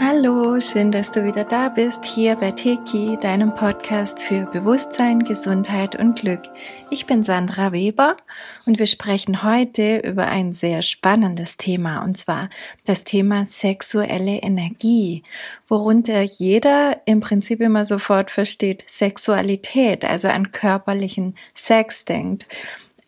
Hallo, schön, dass du wieder da bist, hier bei Teki, deinem Podcast für Bewusstsein, Gesundheit und Glück. Ich bin Sandra Weber und wir sprechen heute über ein sehr spannendes Thema, und zwar das Thema sexuelle Energie, worunter jeder im Prinzip immer sofort versteht Sexualität, also an körperlichen Sex denkt.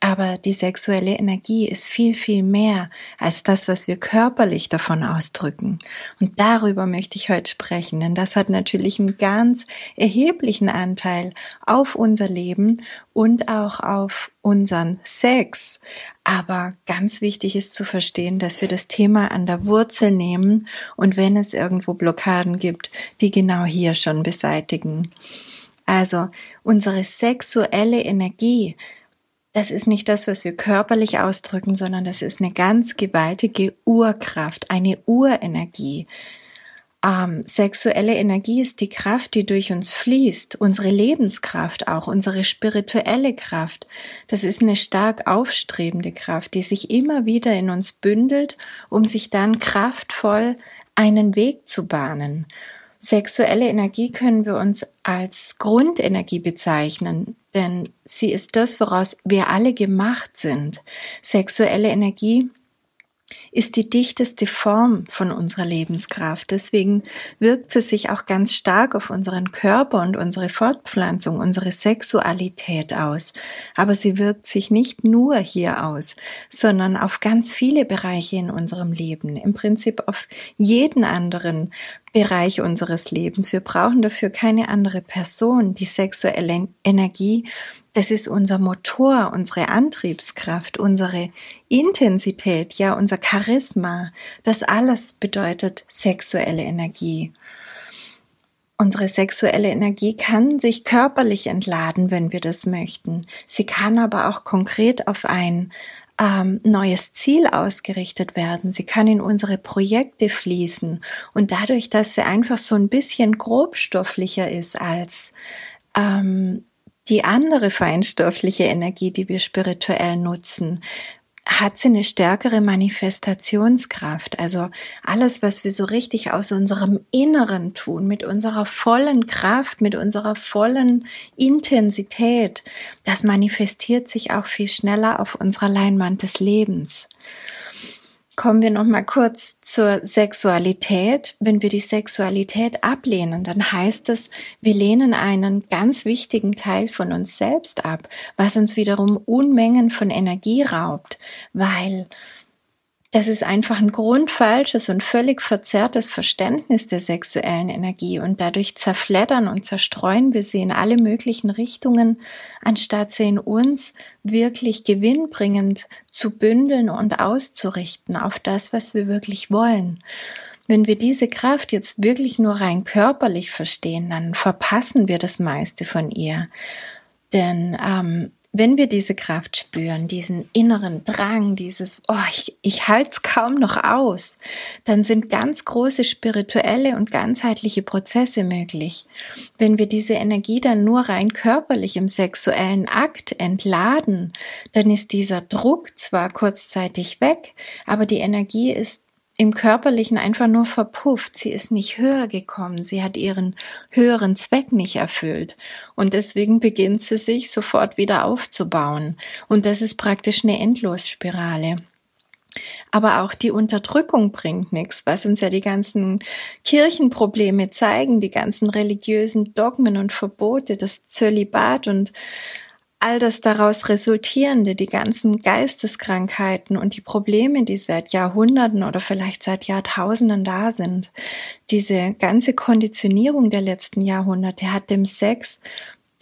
Aber die sexuelle Energie ist viel, viel mehr als das, was wir körperlich davon ausdrücken. Und darüber möchte ich heute sprechen, denn das hat natürlich einen ganz erheblichen Anteil auf unser Leben und auch auf unseren Sex. Aber ganz wichtig ist zu verstehen, dass wir das Thema an der Wurzel nehmen und wenn es irgendwo Blockaden gibt, die genau hier schon beseitigen. Also unsere sexuelle Energie das ist nicht das, was wir körperlich ausdrücken, sondern das ist eine ganz gewaltige Urkraft, eine Urenergie. Ähm, sexuelle Energie ist die Kraft, die durch uns fließt, unsere Lebenskraft auch, unsere spirituelle Kraft. Das ist eine stark aufstrebende Kraft, die sich immer wieder in uns bündelt, um sich dann kraftvoll einen Weg zu bahnen. Sexuelle Energie können wir uns als Grundenergie bezeichnen, denn sie ist das, woraus wir alle gemacht sind. Sexuelle Energie ist die dichteste Form von unserer Lebenskraft. Deswegen wirkt sie sich auch ganz stark auf unseren Körper und unsere Fortpflanzung, unsere Sexualität aus. Aber sie wirkt sich nicht nur hier aus, sondern auf ganz viele Bereiche in unserem Leben. Im Prinzip auf jeden anderen Bereich unseres Lebens. Wir brauchen dafür keine andere Person. Die sexuelle Energie, das ist unser Motor, unsere Antriebskraft, unsere Intensität, ja, unser Charisma. Das alles bedeutet sexuelle Energie. Unsere sexuelle Energie kann sich körperlich entladen, wenn wir das möchten. Sie kann aber auch konkret auf ein ähm, neues Ziel ausgerichtet werden. Sie kann in unsere Projekte fließen und dadurch, dass sie einfach so ein bisschen grobstofflicher ist als ähm, die andere feinstoffliche Energie, die wir spirituell nutzen, hat sie eine stärkere Manifestationskraft. Also alles, was wir so richtig aus unserem Inneren tun, mit unserer vollen Kraft, mit unserer vollen Intensität, das manifestiert sich auch viel schneller auf unserer Leinwand des Lebens kommen wir noch mal kurz zur Sexualität. Wenn wir die Sexualität ablehnen, dann heißt es, wir lehnen einen ganz wichtigen Teil von uns selbst ab, was uns wiederum Unmengen von Energie raubt, weil das ist einfach ein grundfalsches und völlig verzerrtes Verständnis der sexuellen Energie und dadurch zerfleddern und zerstreuen wir sie in alle möglichen Richtungen, anstatt sie in uns wirklich gewinnbringend zu bündeln und auszurichten auf das, was wir wirklich wollen. Wenn wir diese Kraft jetzt wirklich nur rein körperlich verstehen, dann verpassen wir das meiste von ihr. Denn ähm, wenn wir diese Kraft spüren, diesen inneren Drang, dieses, oh, ich, ich halte es kaum noch aus, dann sind ganz große spirituelle und ganzheitliche Prozesse möglich. Wenn wir diese Energie dann nur rein körperlich im sexuellen Akt entladen, dann ist dieser Druck zwar kurzzeitig weg, aber die Energie ist im Körperlichen einfach nur verpufft. Sie ist nicht höher gekommen. Sie hat ihren höheren Zweck nicht erfüllt. Und deswegen beginnt sie sich sofort wieder aufzubauen. Und das ist praktisch eine Endlosspirale. Aber auch die Unterdrückung bringt nichts, was uns ja die ganzen Kirchenprobleme zeigen, die ganzen religiösen Dogmen und Verbote, das Zölibat und all das daraus resultierende, die ganzen Geisteskrankheiten und die Probleme, die seit Jahrhunderten oder vielleicht seit Jahrtausenden da sind, diese ganze Konditionierung der letzten Jahrhunderte hat dem Sex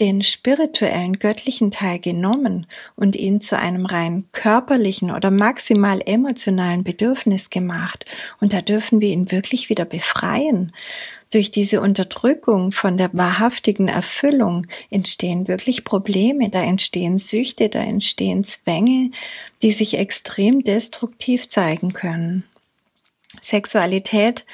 den spirituellen, göttlichen Teil genommen und ihn zu einem rein körperlichen oder maximal emotionalen Bedürfnis gemacht. Und da dürfen wir ihn wirklich wieder befreien durch diese Unterdrückung von der wahrhaftigen Erfüllung entstehen wirklich Probleme, da entstehen Süchte, da entstehen Zwänge, die sich extrem destruktiv zeigen können. Sexualität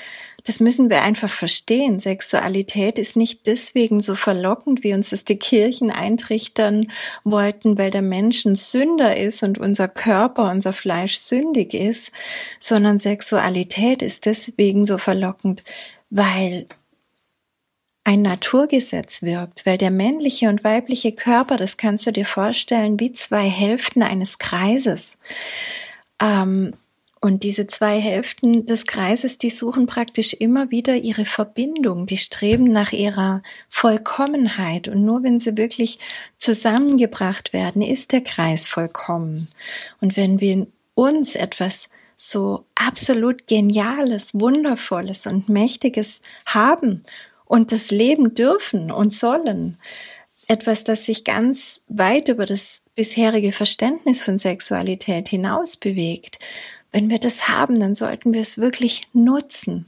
das müssen wir einfach verstehen. Sexualität ist nicht deswegen so verlockend, wie uns das die Kirchen eintrichtern wollten, weil der Mensch ein Sünder ist und unser Körper, unser Fleisch sündig ist, sondern Sexualität ist deswegen so verlockend, weil ein Naturgesetz wirkt, weil der männliche und weibliche Körper, das kannst du dir vorstellen, wie zwei Hälften eines Kreises. Ähm, und diese zwei Hälften des Kreises, die suchen praktisch immer wieder ihre Verbindung, die streben nach ihrer Vollkommenheit. Und nur wenn sie wirklich zusammengebracht werden, ist der Kreis vollkommen. Und wenn wir uns etwas so absolut Geniales, Wundervolles und Mächtiges haben und das leben dürfen und sollen, etwas, das sich ganz weit über das bisherige Verständnis von Sexualität hinaus bewegt, wenn wir das haben, dann sollten wir es wirklich nutzen.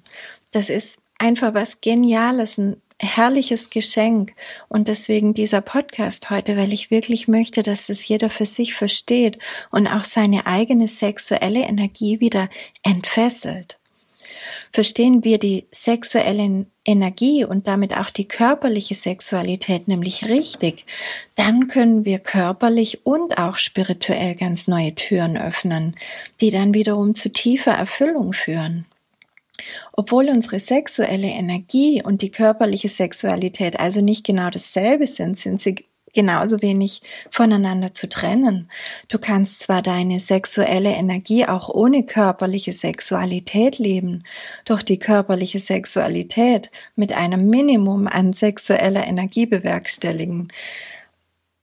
Das ist einfach was Geniales, ein herrliches Geschenk. Und deswegen dieser Podcast heute, weil ich wirklich möchte, dass es jeder für sich versteht und auch seine eigene sexuelle Energie wieder entfesselt. Verstehen wir die sexuelle Energie und damit auch die körperliche Sexualität nämlich richtig, dann können wir körperlich und auch spirituell ganz neue Türen öffnen, die dann wiederum zu tiefer Erfüllung führen. Obwohl unsere sexuelle Energie und die körperliche Sexualität also nicht genau dasselbe sind, sind sie genauso wenig voneinander zu trennen. Du kannst zwar deine sexuelle Energie auch ohne körperliche Sexualität leben, doch die körperliche Sexualität mit einem Minimum an sexueller Energie bewerkstelligen.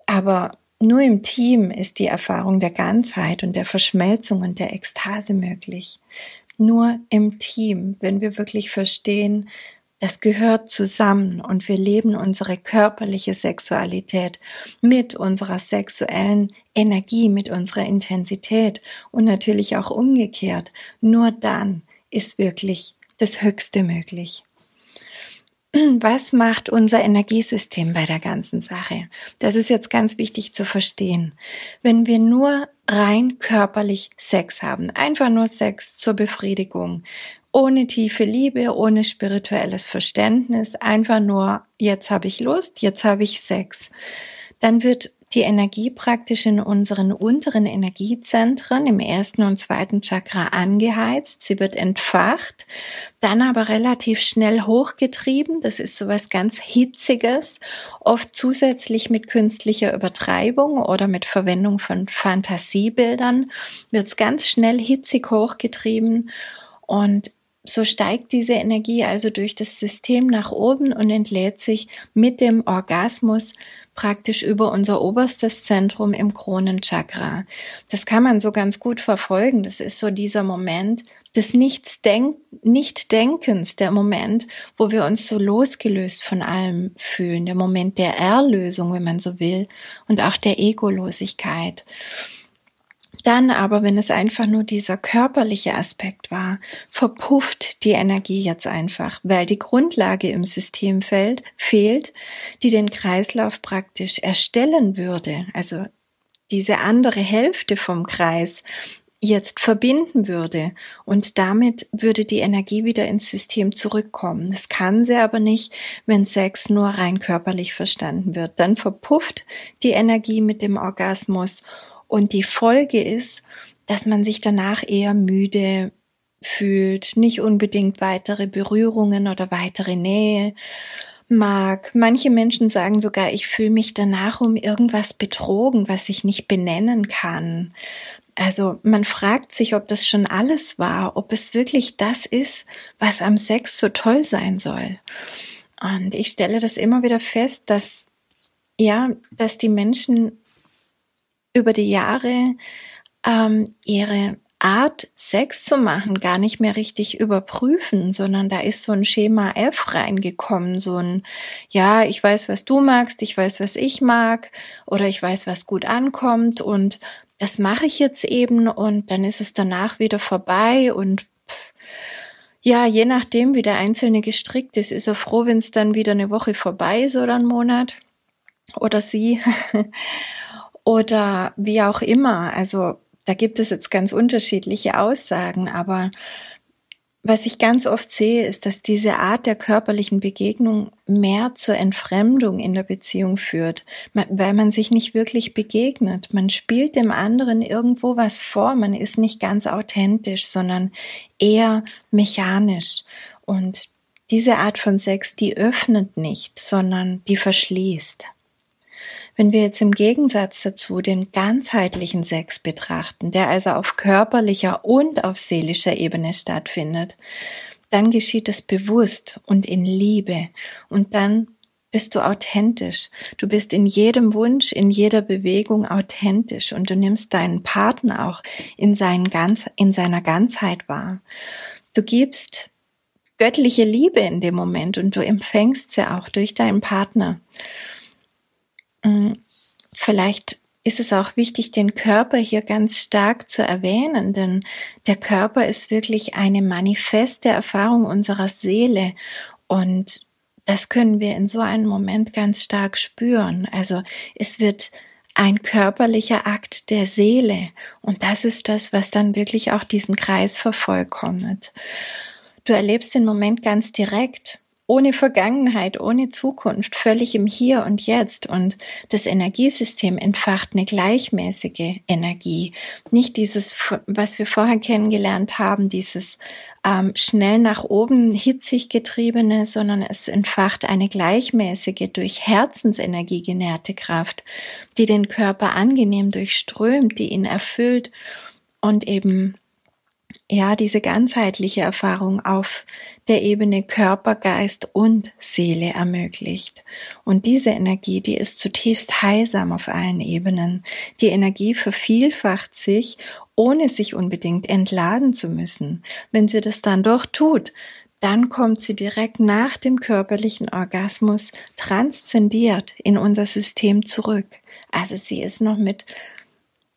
Aber nur im Team ist die Erfahrung der Ganzheit und der Verschmelzung und der Ekstase möglich. Nur im Team, wenn wir wirklich verstehen, das gehört zusammen und wir leben unsere körperliche Sexualität mit unserer sexuellen Energie, mit unserer Intensität und natürlich auch umgekehrt. Nur dann ist wirklich das Höchste möglich. Was macht unser Energiesystem bei der ganzen Sache? Das ist jetzt ganz wichtig zu verstehen. Wenn wir nur rein körperlich Sex haben, einfach nur Sex zur Befriedigung, ohne tiefe Liebe, ohne spirituelles Verständnis, einfach nur, jetzt habe ich Lust, jetzt habe ich Sex. Dann wird die Energie praktisch in unseren unteren Energiezentren im ersten und zweiten Chakra angeheizt. Sie wird entfacht, dann aber relativ schnell hochgetrieben. Das ist sowas ganz Hitziges, oft zusätzlich mit künstlicher Übertreibung oder mit Verwendung von Fantasiebildern wird es ganz schnell hitzig hochgetrieben und so steigt diese Energie also durch das System nach oben und entlädt sich mit dem Orgasmus praktisch über unser oberstes Zentrum im Kronenchakra. Das kann man so ganz gut verfolgen. Das ist so dieser Moment des Nichtdenkens, der Moment, wo wir uns so losgelöst von allem fühlen, der Moment der Erlösung, wenn man so will, und auch der Egolosigkeit. Dann aber, wenn es einfach nur dieser körperliche Aspekt war, verpufft die Energie jetzt einfach, weil die Grundlage im System fällt, fehlt, die den Kreislauf praktisch erstellen würde. Also diese andere Hälfte vom Kreis jetzt verbinden würde und damit würde die Energie wieder ins System zurückkommen. Das kann sie aber nicht, wenn Sex nur rein körperlich verstanden wird. Dann verpufft die Energie mit dem Orgasmus und die Folge ist, dass man sich danach eher müde fühlt, nicht unbedingt weitere Berührungen oder weitere Nähe mag. Manche Menschen sagen sogar, ich fühle mich danach um irgendwas betrogen, was ich nicht benennen kann. Also man fragt sich, ob das schon alles war, ob es wirklich das ist, was am Sex so toll sein soll. Und ich stelle das immer wieder fest, dass ja, dass die Menschen über die Jahre ähm, ihre Art, Sex zu machen, gar nicht mehr richtig überprüfen, sondern da ist so ein Schema F reingekommen, so ein, ja, ich weiß, was du magst, ich weiß, was ich mag, oder ich weiß, was gut ankommt und das mache ich jetzt eben und dann ist es danach wieder vorbei und ja, je nachdem, wie der Einzelne gestrickt ist, ist er froh, wenn es dann wieder eine Woche vorbei ist oder ein Monat oder sie. oder wie auch immer. Also da gibt es jetzt ganz unterschiedliche Aussagen, aber was ich ganz oft sehe, ist, dass diese Art der körperlichen Begegnung mehr zur Entfremdung in der Beziehung führt, weil man sich nicht wirklich begegnet. Man spielt dem anderen irgendwo was vor, man ist nicht ganz authentisch, sondern eher mechanisch. Und diese Art von Sex, die öffnet nicht, sondern die verschließt. Wenn wir jetzt im Gegensatz dazu den ganzheitlichen Sex betrachten, der also auf körperlicher und auf seelischer Ebene stattfindet, dann geschieht es bewusst und in Liebe und dann bist du authentisch. Du bist in jedem Wunsch, in jeder Bewegung authentisch und du nimmst deinen Partner auch in, seinen ganz, in seiner Ganzheit wahr. Du gibst göttliche Liebe in dem Moment und du empfängst sie auch durch deinen Partner. Mm, vielleicht ist es auch wichtig, den Körper hier ganz stark zu erwähnen, denn der Körper ist wirklich eine manifeste Erfahrung unserer Seele und das können wir in so einem Moment ganz stark spüren. Also es wird ein körperlicher Akt der Seele und das ist das, was dann wirklich auch diesen Kreis vervollkommnet. Du erlebst den Moment ganz direkt ohne Vergangenheit, ohne Zukunft, völlig im Hier und Jetzt. Und das Energiesystem entfacht eine gleichmäßige Energie. Nicht dieses, was wir vorher kennengelernt haben, dieses ähm, schnell nach oben hitzig getriebene, sondern es entfacht eine gleichmäßige, durch Herzensenergie genährte Kraft, die den Körper angenehm durchströmt, die ihn erfüllt und eben ja, diese ganzheitliche Erfahrung auf der Ebene Körper, Geist und Seele ermöglicht. Und diese Energie, die ist zutiefst heilsam auf allen Ebenen. Die Energie vervielfacht sich, ohne sich unbedingt entladen zu müssen. Wenn sie das dann doch tut, dann kommt sie direkt nach dem körperlichen Orgasmus transzendiert in unser System zurück. Also sie ist noch mit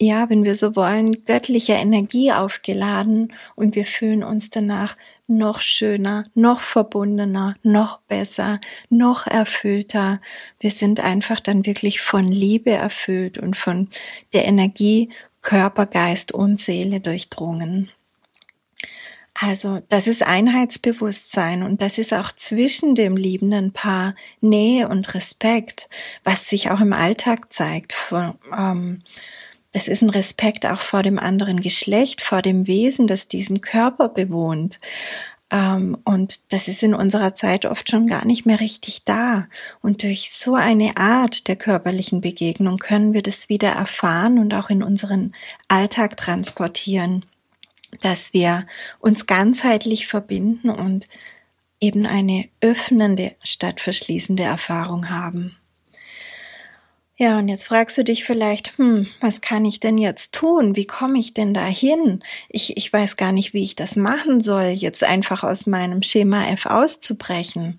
ja, wenn wir so wollen, göttlicher Energie aufgeladen und wir fühlen uns danach noch schöner, noch verbundener, noch besser, noch erfüllter. Wir sind einfach dann wirklich von Liebe erfüllt und von der Energie Körper, Geist und Seele durchdrungen. Also das ist Einheitsbewusstsein und das ist auch zwischen dem liebenden Paar Nähe und Respekt, was sich auch im Alltag zeigt. Von, ähm, das ist ein Respekt auch vor dem anderen Geschlecht, vor dem Wesen, das diesen Körper bewohnt. Ähm, und das ist in unserer Zeit oft schon gar nicht mehr richtig da. Und durch so eine Art der körperlichen Begegnung können wir das wieder erfahren und auch in unseren Alltag transportieren, dass wir uns ganzheitlich verbinden und eben eine öffnende statt verschließende Erfahrung haben. Ja, und jetzt fragst du dich vielleicht, hm, was kann ich denn jetzt tun? Wie komme ich denn dahin? Ich, ich weiß gar nicht, wie ich das machen soll, jetzt einfach aus meinem Schema F auszubrechen.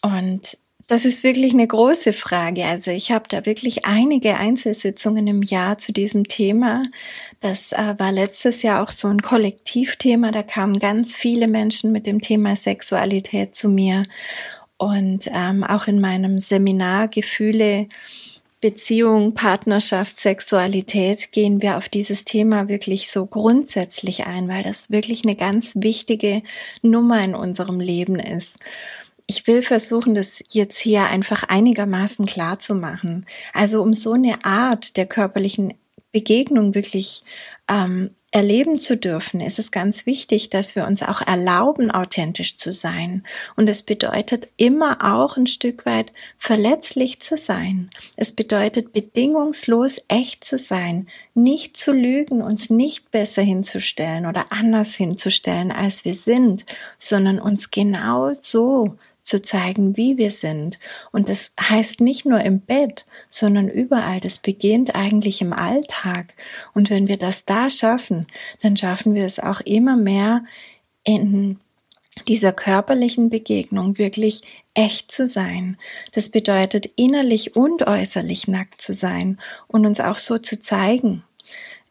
Und das ist wirklich eine große Frage. Also ich habe da wirklich einige Einzelsitzungen im Jahr zu diesem Thema. Das äh, war letztes Jahr auch so ein Kollektivthema. Da kamen ganz viele Menschen mit dem Thema Sexualität zu mir. Und ähm, auch in meinem Seminar Gefühle Beziehung, Partnerschaft, Sexualität gehen wir auf dieses Thema wirklich so grundsätzlich ein, weil das wirklich eine ganz wichtige Nummer in unserem Leben ist. Ich will versuchen, das jetzt hier einfach einigermaßen klar zu machen. Also um so eine Art der körperlichen Begegnung wirklich ähm, erleben zu dürfen, ist es ganz wichtig, dass wir uns auch erlauben, authentisch zu sein. Und es bedeutet immer auch ein Stück weit verletzlich zu sein. Es bedeutet bedingungslos echt zu sein, nicht zu lügen, uns nicht besser hinzustellen oder anders hinzustellen, als wir sind, sondern uns genau so zu zeigen, wie wir sind. Und das heißt nicht nur im Bett, sondern überall. Das beginnt eigentlich im Alltag. Und wenn wir das da schaffen, dann schaffen wir es auch immer mehr in dieser körperlichen Begegnung wirklich echt zu sein. Das bedeutet innerlich und äußerlich nackt zu sein und uns auch so zu zeigen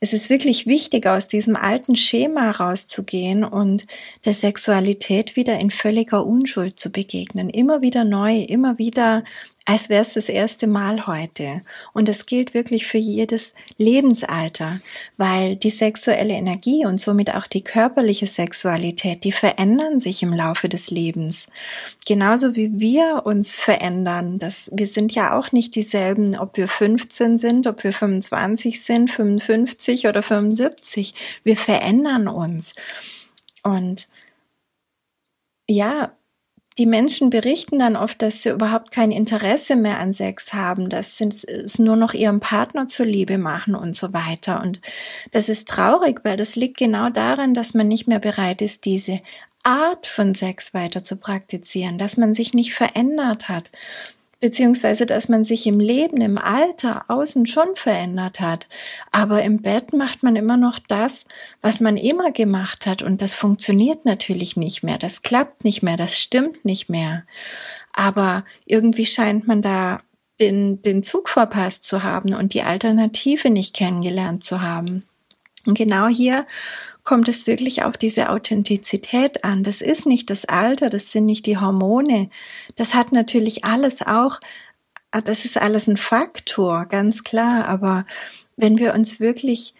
es ist wirklich wichtig, aus diesem alten Schema rauszugehen und der Sexualität wieder in völliger Unschuld zu begegnen. Immer wieder neu, immer wieder als wäre es das erste Mal heute. Und das gilt wirklich für jedes Lebensalter, weil die sexuelle Energie und somit auch die körperliche Sexualität, die verändern sich im Laufe des Lebens. Genauso wie wir uns verändern. Das, wir sind ja auch nicht dieselben, ob wir 15 sind, ob wir 25 sind, 55 oder 75. Wir verändern uns. Und ja, die Menschen berichten dann oft, dass sie überhaupt kein Interesse mehr an Sex haben, dass sie es nur noch ihrem Partner zuliebe machen und so weiter. Und das ist traurig, weil das liegt genau daran, dass man nicht mehr bereit ist, diese Art von Sex weiter zu praktizieren, dass man sich nicht verändert hat beziehungsweise dass man sich im Leben, im Alter außen schon verändert hat. Aber im Bett macht man immer noch das, was man immer gemacht hat und das funktioniert natürlich nicht mehr, das klappt nicht mehr, das stimmt nicht mehr. Aber irgendwie scheint man da den, den Zug verpasst zu haben und die Alternative nicht kennengelernt zu haben. Und genau hier kommt es wirklich auf diese Authentizität an. Das ist nicht das Alter, das sind nicht die Hormone. Das hat natürlich alles auch, das ist alles ein Faktor, ganz klar. Aber wenn wir uns wirklich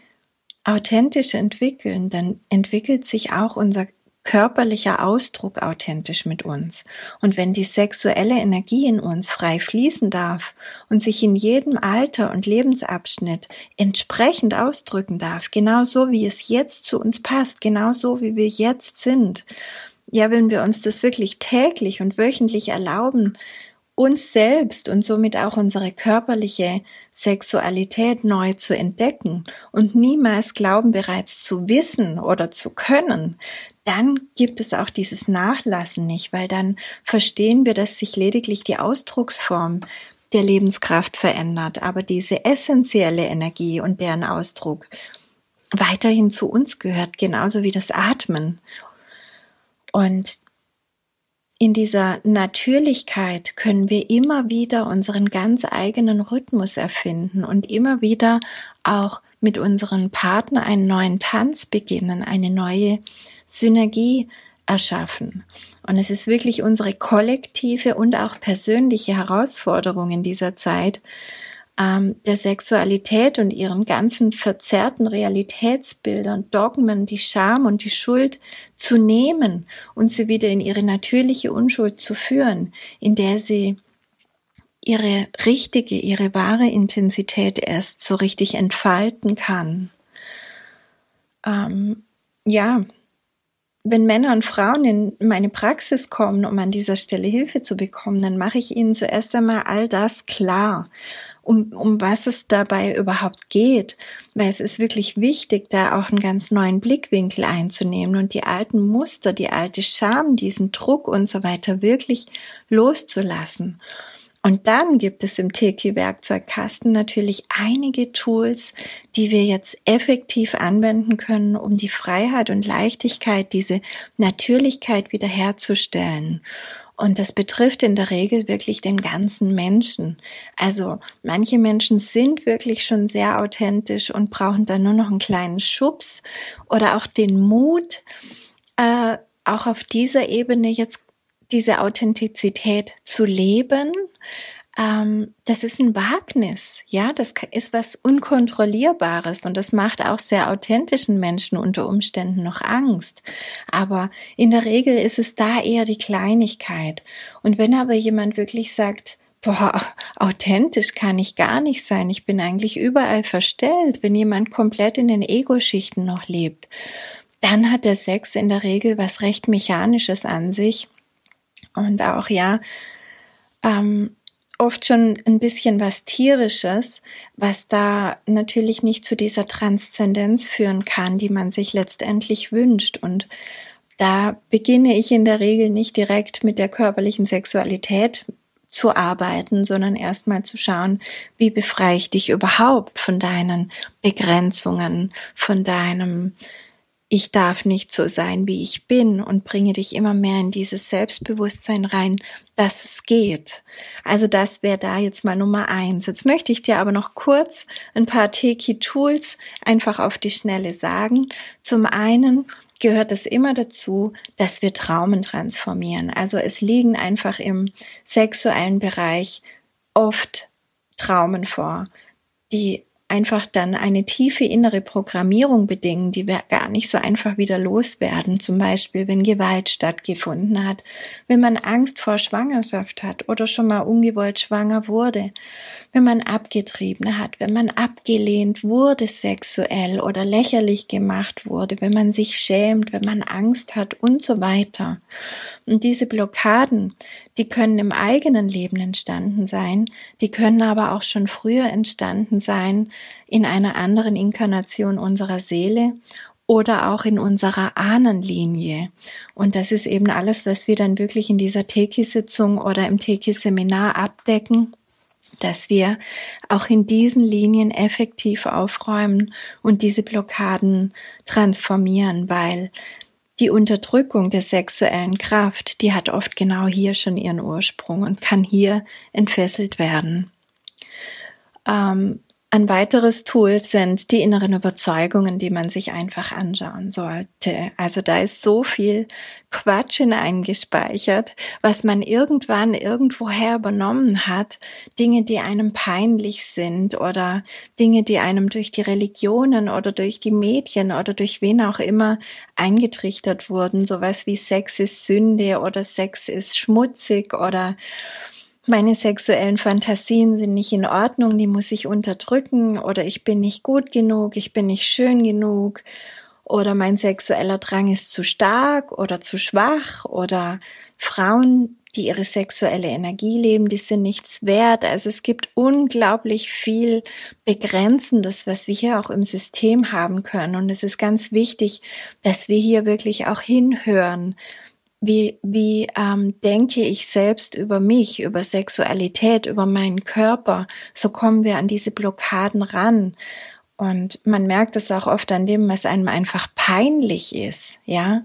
authentisch entwickeln, dann entwickelt sich auch unser körperlicher Ausdruck authentisch mit uns. Und wenn die sexuelle Energie in uns frei fließen darf und sich in jedem Alter und Lebensabschnitt entsprechend ausdrücken darf, genau so wie es jetzt zu uns passt, genau so wie wir jetzt sind, ja, wenn wir uns das wirklich täglich und wöchentlich erlauben, uns selbst und somit auch unsere körperliche Sexualität neu zu entdecken und niemals glauben bereits zu wissen oder zu können, dann gibt es auch dieses Nachlassen nicht, weil dann verstehen wir, dass sich lediglich die Ausdrucksform der Lebenskraft verändert, aber diese essentielle Energie und deren Ausdruck weiterhin zu uns gehört, genauso wie das Atmen. Und in dieser Natürlichkeit können wir immer wieder unseren ganz eigenen Rhythmus erfinden und immer wieder auch mit unserem Partner einen neuen Tanz beginnen, eine neue Synergie erschaffen. Und es ist wirklich unsere kollektive und auch persönliche Herausforderung in dieser Zeit, ähm, der Sexualität und ihren ganzen verzerrten Realitätsbildern, Dogmen, die Scham und die Schuld zu nehmen und sie wieder in ihre natürliche Unschuld zu führen, in der sie ihre richtige, ihre wahre Intensität erst so richtig entfalten kann. Ähm, ja, wenn Männer und Frauen in meine Praxis kommen, um an dieser Stelle Hilfe zu bekommen, dann mache ich ihnen zuerst einmal all das klar, um, um was es dabei überhaupt geht. Weil es ist wirklich wichtig, da auch einen ganz neuen Blickwinkel einzunehmen und die alten Muster, die alte Scham, diesen Druck und so weiter wirklich loszulassen. Und dann gibt es im Teki-Werkzeugkasten natürlich einige Tools, die wir jetzt effektiv anwenden können, um die Freiheit und Leichtigkeit, diese Natürlichkeit wiederherzustellen. Und das betrifft in der Regel wirklich den ganzen Menschen. Also manche Menschen sind wirklich schon sehr authentisch und brauchen dann nur noch einen kleinen Schubs oder auch den Mut, äh, auch auf dieser Ebene jetzt diese Authentizität zu leben, ähm, das ist ein Wagnis, ja, das ist was Unkontrollierbares und das macht auch sehr authentischen Menschen unter Umständen noch Angst. Aber in der Regel ist es da eher die Kleinigkeit. Und wenn aber jemand wirklich sagt, boah, authentisch kann ich gar nicht sein. Ich bin eigentlich überall verstellt, wenn jemand komplett in den Ego-Schichten noch lebt. Dann hat der Sex in der Regel was recht Mechanisches an sich und auch ja ähm, oft schon ein bisschen was tierisches, was da natürlich nicht zu dieser Transzendenz führen kann, die man sich letztendlich wünscht. Und da beginne ich in der Regel nicht direkt mit der körperlichen Sexualität zu arbeiten, sondern erstmal zu schauen, wie befreie ich dich überhaupt von deinen Begrenzungen, von deinem ich darf nicht so sein, wie ich bin und bringe dich immer mehr in dieses Selbstbewusstsein rein, dass es geht. Also das wäre da jetzt mal Nummer eins. Jetzt möchte ich dir aber noch kurz ein paar Teki-Tools einfach auf die Schnelle sagen. Zum einen gehört es immer dazu, dass wir Traumen transformieren. Also es liegen einfach im sexuellen Bereich oft Traumen vor, die einfach dann eine tiefe innere Programmierung bedingen, die wir gar nicht so einfach wieder loswerden. Zum Beispiel, wenn Gewalt stattgefunden hat, wenn man Angst vor Schwangerschaft hat oder schon mal ungewollt schwanger wurde, wenn man abgetrieben hat, wenn man abgelehnt wurde sexuell oder lächerlich gemacht wurde, wenn man sich schämt, wenn man Angst hat und so weiter. Und diese Blockaden, die können im eigenen Leben entstanden sein, die können aber auch schon früher entstanden sein in einer anderen Inkarnation unserer Seele oder auch in unserer Ahnenlinie. Und das ist eben alles, was wir dann wirklich in dieser Teki-Sitzung oder im Teki-Seminar abdecken dass wir auch in diesen Linien effektiv aufräumen und diese Blockaden transformieren, weil die Unterdrückung der sexuellen Kraft, die hat oft genau hier schon ihren Ursprung und kann hier entfesselt werden. Ähm, ein weiteres Tool sind die inneren Überzeugungen, die man sich einfach anschauen sollte. Also da ist so viel Quatsch hineingespeichert, was man irgendwann irgendwoher übernommen hat. Dinge, die einem peinlich sind oder Dinge, die einem durch die Religionen oder durch die Medien oder durch wen auch immer eingetrichtert wurden. Sowas wie Sex ist Sünde oder Sex ist schmutzig oder meine sexuellen Fantasien sind nicht in Ordnung, die muss ich unterdrücken oder ich bin nicht gut genug, ich bin nicht schön genug oder mein sexueller Drang ist zu stark oder zu schwach oder Frauen, die ihre sexuelle Energie leben, die sind nichts wert. Also es gibt unglaublich viel Begrenzendes, was wir hier auch im System haben können. Und es ist ganz wichtig, dass wir hier wirklich auch hinhören wie, wie ähm, denke ich selbst über mich, über Sexualität, über meinen Körper, so kommen wir an diese Blockaden ran. Und man merkt es auch oft an dem, was einem einfach peinlich ist, ja.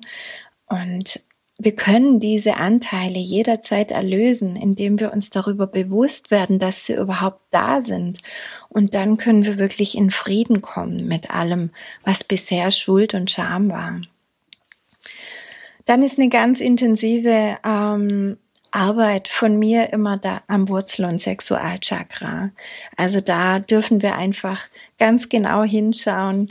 Und wir können diese Anteile jederzeit erlösen, indem wir uns darüber bewusst werden, dass sie überhaupt da sind. Und dann können wir wirklich in Frieden kommen mit allem, was bisher Schuld und Scham war. Dann ist eine ganz intensive ähm, Arbeit von mir immer da am Wurzel- und Sexualchakra. Also da dürfen wir einfach ganz genau hinschauen,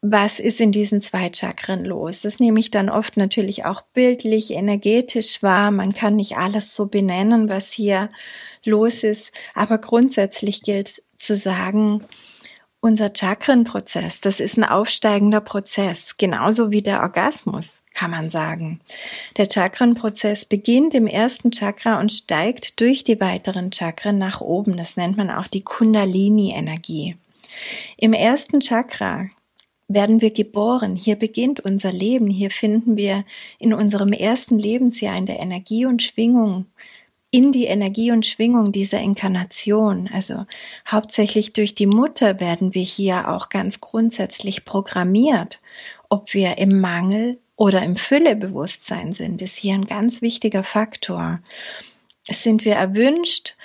was ist in diesen zwei Chakren los. Das nehme ich dann oft natürlich auch bildlich, energetisch wahr. Man kann nicht alles so benennen, was hier los ist, aber grundsätzlich gilt zu sagen, unser Chakrenprozess, das ist ein aufsteigender Prozess, genauso wie der Orgasmus, kann man sagen. Der Chakrenprozess beginnt im ersten Chakra und steigt durch die weiteren Chakren nach oben. Das nennt man auch die Kundalini-Energie. Im ersten Chakra werden wir geboren. Hier beginnt unser Leben. Hier finden wir in unserem ersten Lebensjahr in der Energie und Schwingung in die Energie und Schwingung dieser Inkarnation. Also hauptsächlich durch die Mutter werden wir hier auch ganz grundsätzlich programmiert. Ob wir im Mangel oder im Füllebewusstsein sind, ist hier ein ganz wichtiger Faktor. Sind wir erwünscht?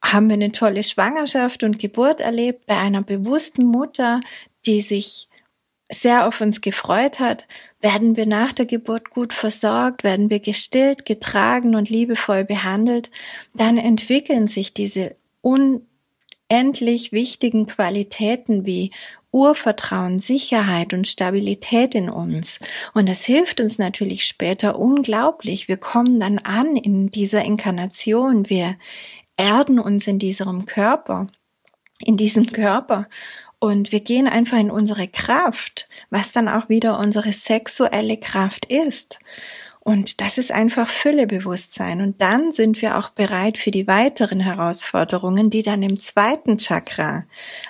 Haben wir eine tolle Schwangerschaft und Geburt erlebt bei einer bewussten Mutter, die sich sehr auf uns gefreut hat, werden wir nach der Geburt gut versorgt, werden wir gestillt, getragen und liebevoll behandelt, dann entwickeln sich diese unendlich wichtigen Qualitäten wie Urvertrauen, Sicherheit und Stabilität in uns. Und das hilft uns natürlich später unglaublich. Wir kommen dann an in dieser Inkarnation. Wir erden uns in diesem Körper, in diesem Körper und wir gehen einfach in unsere Kraft, was dann auch wieder unsere sexuelle Kraft ist. Und das ist einfach Füllebewusstsein. Und dann sind wir auch bereit für die weiteren Herausforderungen, die dann im zweiten Chakra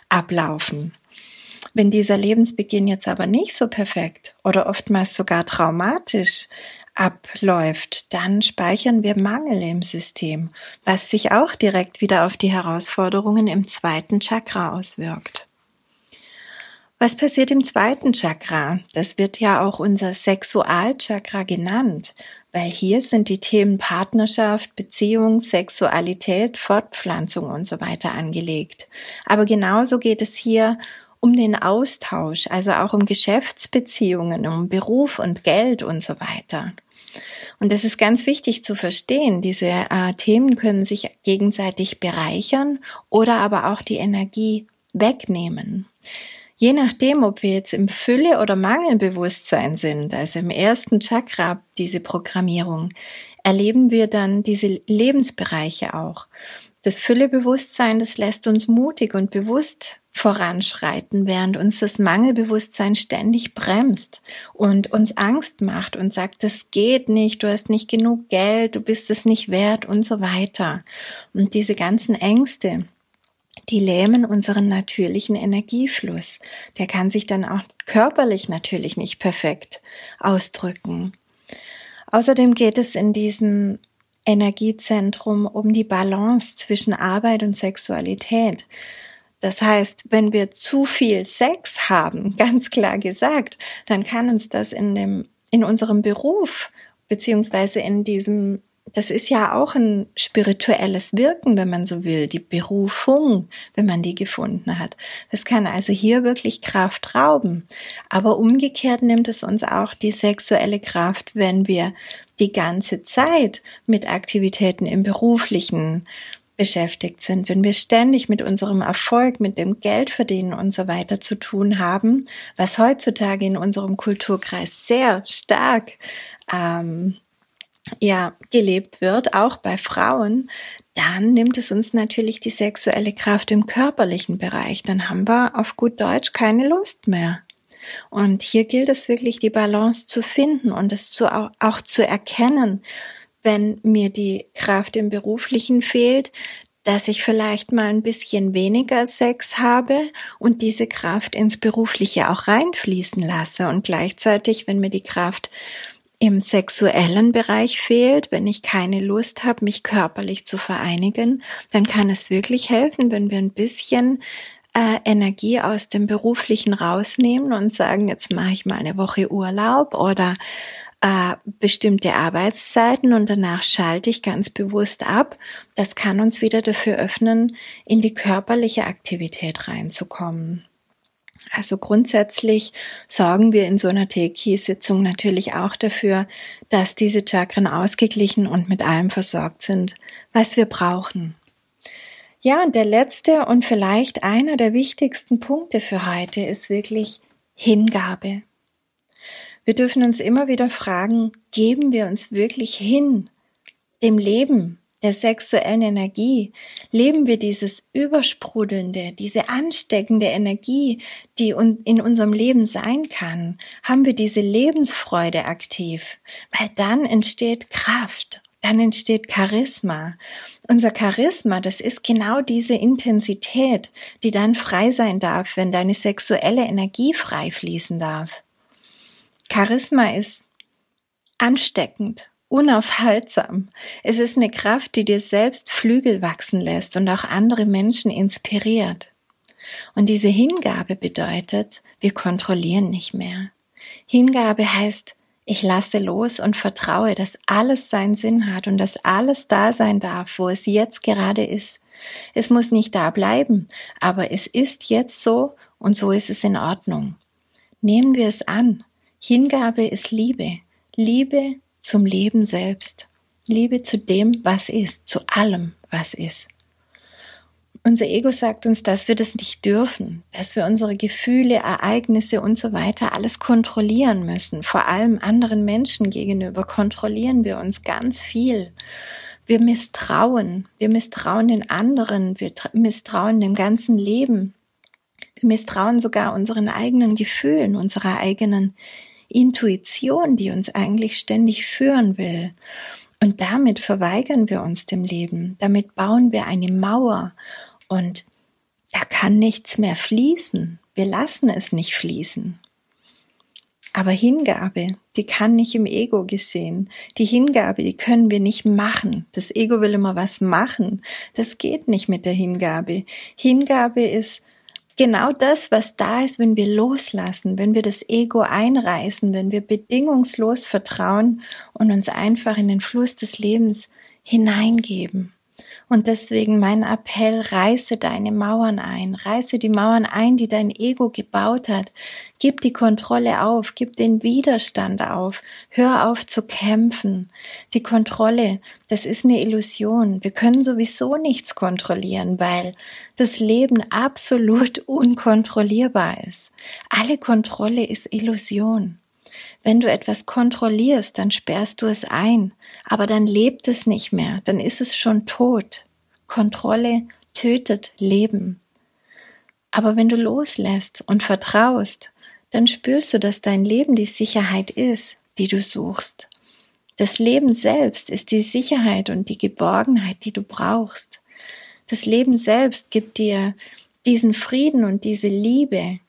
ablaufen. Wenn dieser Lebensbeginn jetzt aber nicht so perfekt oder oftmals sogar traumatisch abläuft, dann speichern wir Mangel im System, was sich auch direkt wieder auf die Herausforderungen im zweiten Chakra auswirkt. Was passiert im zweiten Chakra? Das wird ja auch unser Sexualchakra genannt, weil hier sind die Themen Partnerschaft, Beziehung, Sexualität, Fortpflanzung und so weiter angelegt. Aber genauso geht es hier um den Austausch, also auch um Geschäftsbeziehungen, um Beruf und Geld und so weiter. Und das ist ganz wichtig zu verstehen. Diese äh, Themen können sich gegenseitig bereichern oder aber auch die Energie wegnehmen. Je nachdem, ob wir jetzt im Fülle- oder Mangelbewusstsein sind, also im ersten Chakra, diese Programmierung, erleben wir dann diese Lebensbereiche auch. Das Füllebewusstsein, das lässt uns mutig und bewusst voranschreiten, während uns das Mangelbewusstsein ständig bremst und uns Angst macht und sagt, das geht nicht, du hast nicht genug Geld, du bist es nicht wert und so weiter. Und diese ganzen Ängste, die lähmen unseren natürlichen Energiefluss. Der kann sich dann auch körperlich natürlich nicht perfekt ausdrücken. Außerdem geht es in diesem Energiezentrum um die Balance zwischen Arbeit und Sexualität. Das heißt, wenn wir zu viel Sex haben, ganz klar gesagt, dann kann uns das in dem, in unserem Beruf beziehungsweise in diesem das ist ja auch ein spirituelles Wirken, wenn man so will, die Berufung, wenn man die gefunden hat. Das kann also hier wirklich Kraft rauben. Aber umgekehrt nimmt es uns auch die sexuelle Kraft, wenn wir die ganze Zeit mit Aktivitäten im beruflichen beschäftigt sind, wenn wir ständig mit unserem Erfolg, mit dem Geldverdienen und so weiter zu tun haben, was heutzutage in unserem Kulturkreis sehr stark ähm, ja gelebt wird, auch bei Frauen, dann nimmt es uns natürlich die sexuelle Kraft im körperlichen Bereich. Dann haben wir auf gut Deutsch keine Lust mehr. Und hier gilt es wirklich, die Balance zu finden und es zu, auch zu erkennen, wenn mir die Kraft im beruflichen fehlt, dass ich vielleicht mal ein bisschen weniger Sex habe und diese Kraft ins berufliche auch reinfließen lasse und gleichzeitig, wenn mir die Kraft im sexuellen Bereich fehlt, wenn ich keine Lust habe, mich körperlich zu vereinigen, dann kann es wirklich helfen, wenn wir ein bisschen äh, Energie aus dem beruflichen rausnehmen und sagen, jetzt mache ich mal eine Woche Urlaub oder äh, bestimmte Arbeitszeiten und danach schalte ich ganz bewusst ab. Das kann uns wieder dafür öffnen, in die körperliche Aktivität reinzukommen. Also grundsätzlich sorgen wir in so einer Teiki-Sitzung natürlich auch dafür, dass diese Chakren ausgeglichen und mit allem versorgt sind, was wir brauchen. Ja, und der letzte und vielleicht einer der wichtigsten Punkte für heute ist wirklich Hingabe. Wir dürfen uns immer wieder fragen, geben wir uns wirklich hin dem Leben, der sexuellen Energie? Leben wir dieses übersprudelnde, diese ansteckende Energie, die in unserem Leben sein kann? Haben wir diese Lebensfreude aktiv? Weil dann entsteht Kraft, dann entsteht Charisma. Unser Charisma, das ist genau diese Intensität, die dann frei sein darf, wenn deine sexuelle Energie frei fließen darf. Charisma ist ansteckend unaufhaltsam. Es ist eine Kraft, die dir selbst Flügel wachsen lässt und auch andere Menschen inspiriert. Und diese Hingabe bedeutet, wir kontrollieren nicht mehr. Hingabe heißt, ich lasse los und vertraue, dass alles seinen Sinn hat und dass alles da sein darf, wo es jetzt gerade ist. Es muss nicht da bleiben, aber es ist jetzt so und so ist es in Ordnung. Nehmen wir es an. Hingabe ist Liebe. Liebe zum Leben selbst. Liebe zu dem, was ist, zu allem, was ist. Unser Ego sagt uns, dass wir das nicht dürfen, dass wir unsere Gefühle, Ereignisse und so weiter alles kontrollieren müssen. Vor allem anderen Menschen gegenüber kontrollieren wir uns ganz viel. Wir misstrauen, wir misstrauen den anderen, wir misstrauen dem ganzen Leben. Wir misstrauen sogar unseren eigenen Gefühlen, unserer eigenen Intuition, die uns eigentlich ständig führen will. Und damit verweigern wir uns dem Leben. Damit bauen wir eine Mauer und da kann nichts mehr fließen. Wir lassen es nicht fließen. Aber Hingabe, die kann nicht im Ego geschehen. Die Hingabe, die können wir nicht machen. Das Ego will immer was machen. Das geht nicht mit der Hingabe. Hingabe ist genau das, was da ist, wenn wir loslassen, wenn wir das Ego einreißen, wenn wir bedingungslos vertrauen und uns einfach in den Fluss des Lebens hineingeben. Und deswegen mein Appell, reiße deine Mauern ein, reiße die Mauern ein, die dein Ego gebaut hat. Gib die Kontrolle auf, gib den Widerstand auf, hör auf zu kämpfen. Die Kontrolle, das ist eine Illusion. Wir können sowieso nichts kontrollieren, weil das Leben absolut unkontrollierbar ist. Alle Kontrolle ist Illusion. Wenn du etwas kontrollierst, dann sperrst du es ein, aber dann lebt es nicht mehr, dann ist es schon tot. Kontrolle tötet Leben. Aber wenn du loslässt und vertraust, dann spürst du, dass dein Leben die Sicherheit ist, die du suchst. Das Leben selbst ist die Sicherheit und die Geborgenheit, die du brauchst. Das Leben selbst gibt dir diesen Frieden und diese Liebe,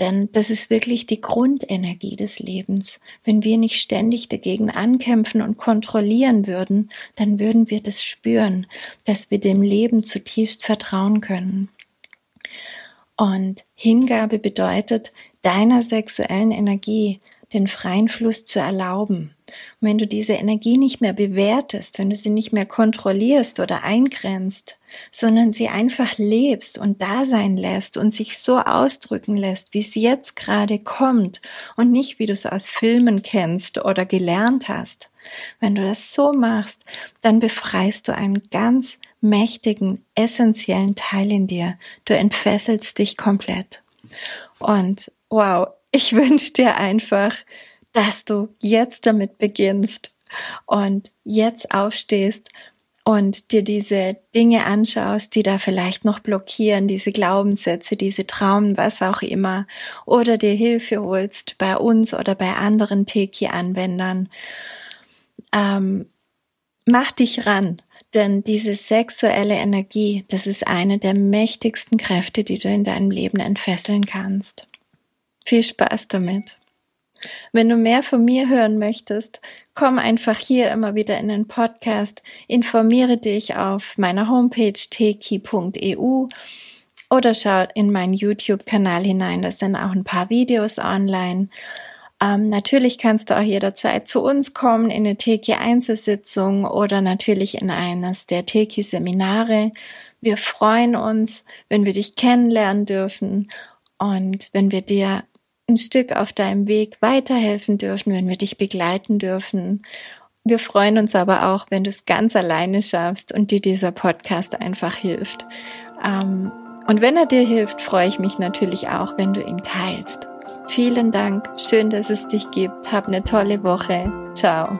denn das ist wirklich die Grundenergie des Lebens. Wenn wir nicht ständig dagegen ankämpfen und kontrollieren würden, dann würden wir das spüren, dass wir dem Leben zutiefst vertrauen können. Und Hingabe bedeutet, deiner sexuellen Energie den freien Fluss zu erlauben. Und wenn du diese Energie nicht mehr bewertest, wenn du sie nicht mehr kontrollierst oder eingrenzt, sondern sie einfach lebst und da sein lässt und sich so ausdrücken lässt, wie es jetzt gerade kommt und nicht wie du es aus Filmen kennst oder gelernt hast. Wenn du das so machst, dann befreist du einen ganz mächtigen, essentiellen Teil in dir. Du entfesselst dich komplett. Und wow, ich wünsche dir einfach, dass du jetzt damit beginnst und jetzt aufstehst und dir diese Dinge anschaust, die da vielleicht noch blockieren, diese Glaubenssätze, diese Traumen, was auch immer, oder dir Hilfe holst bei uns oder bei anderen Teki-Anwendern. Ähm, mach dich ran, denn diese sexuelle Energie, das ist eine der mächtigsten Kräfte, die du in deinem Leben entfesseln kannst. Viel Spaß damit. Wenn du mehr von mir hören möchtest, komm einfach hier immer wieder in den Podcast, informiere dich auf meiner Homepage teki.eu oder schau in meinen YouTube-Kanal hinein, da sind auch ein paar Videos online. Ähm, natürlich kannst du auch jederzeit zu uns kommen in eine Teki-Einzelsitzung oder natürlich in eines der Teki-Seminare. Wir freuen uns, wenn wir dich kennenlernen dürfen und wenn wir dir ein Stück auf deinem Weg weiterhelfen dürfen, wenn wir dich begleiten dürfen. Wir freuen uns aber auch, wenn du es ganz alleine schaffst und dir dieser Podcast einfach hilft. Ähm, und wenn er dir hilft, freue ich mich natürlich auch, wenn du ihn teilst. Vielen Dank. Schön, dass es dich gibt. Hab eine tolle Woche. Ciao.